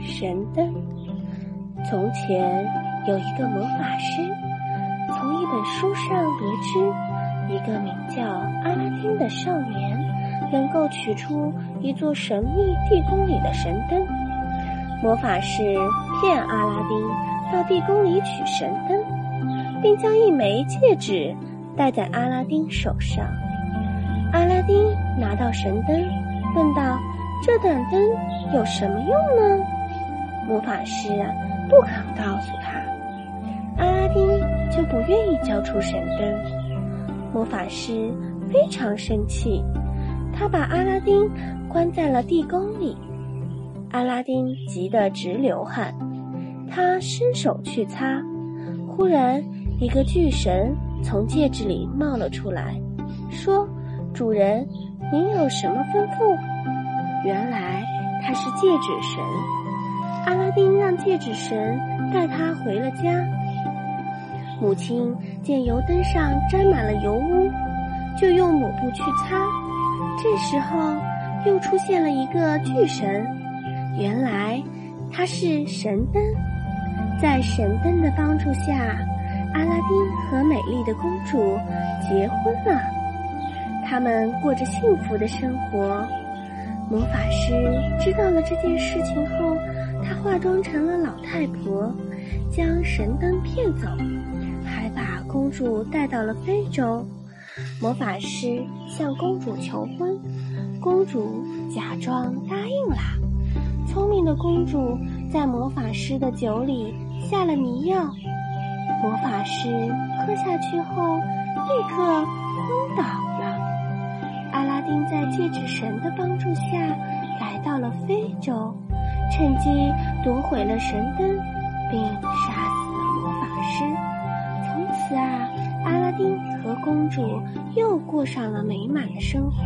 神灯。从前有一个魔法师，从一本书上得知，一个名叫阿拉丁的少年能够取出一座神秘地宫里的神灯。魔法师骗阿拉丁到地宫里取神灯，并将一枚戒指戴在阿拉丁手上。阿拉丁拿到神灯，问道：“这盏灯有什么用呢？”魔法师不肯告诉他，阿拉丁就不愿意交出神灯。魔法师非常生气，他把阿拉丁关在了地宫里。阿拉丁急得直流汗，他伸手去擦，忽然一个巨神从戒指里冒了出来，说。主人，您有什么吩咐？原来他是戒指神。阿拉丁让戒指神带他回了家。母亲见油灯上沾满了油污，就用抹布去擦。这时候又出现了一个巨神，原来他是神灯。在神灯的帮助下，阿拉丁和美丽的公主结婚了。他们过着幸福的生活。魔法师知道了这件事情后，他化妆成了老太婆，将神灯骗走，还把公主带到了非洲。魔法师向公主求婚，公主假装答应了。聪明的公主在魔法师的酒里下了迷药，魔法师喝下去后立刻昏倒。并在戒指神的帮助下来到了非洲，趁机夺回了神灯，并杀死了魔法师。从此啊，阿拉丁和公主又过上了美满的生活。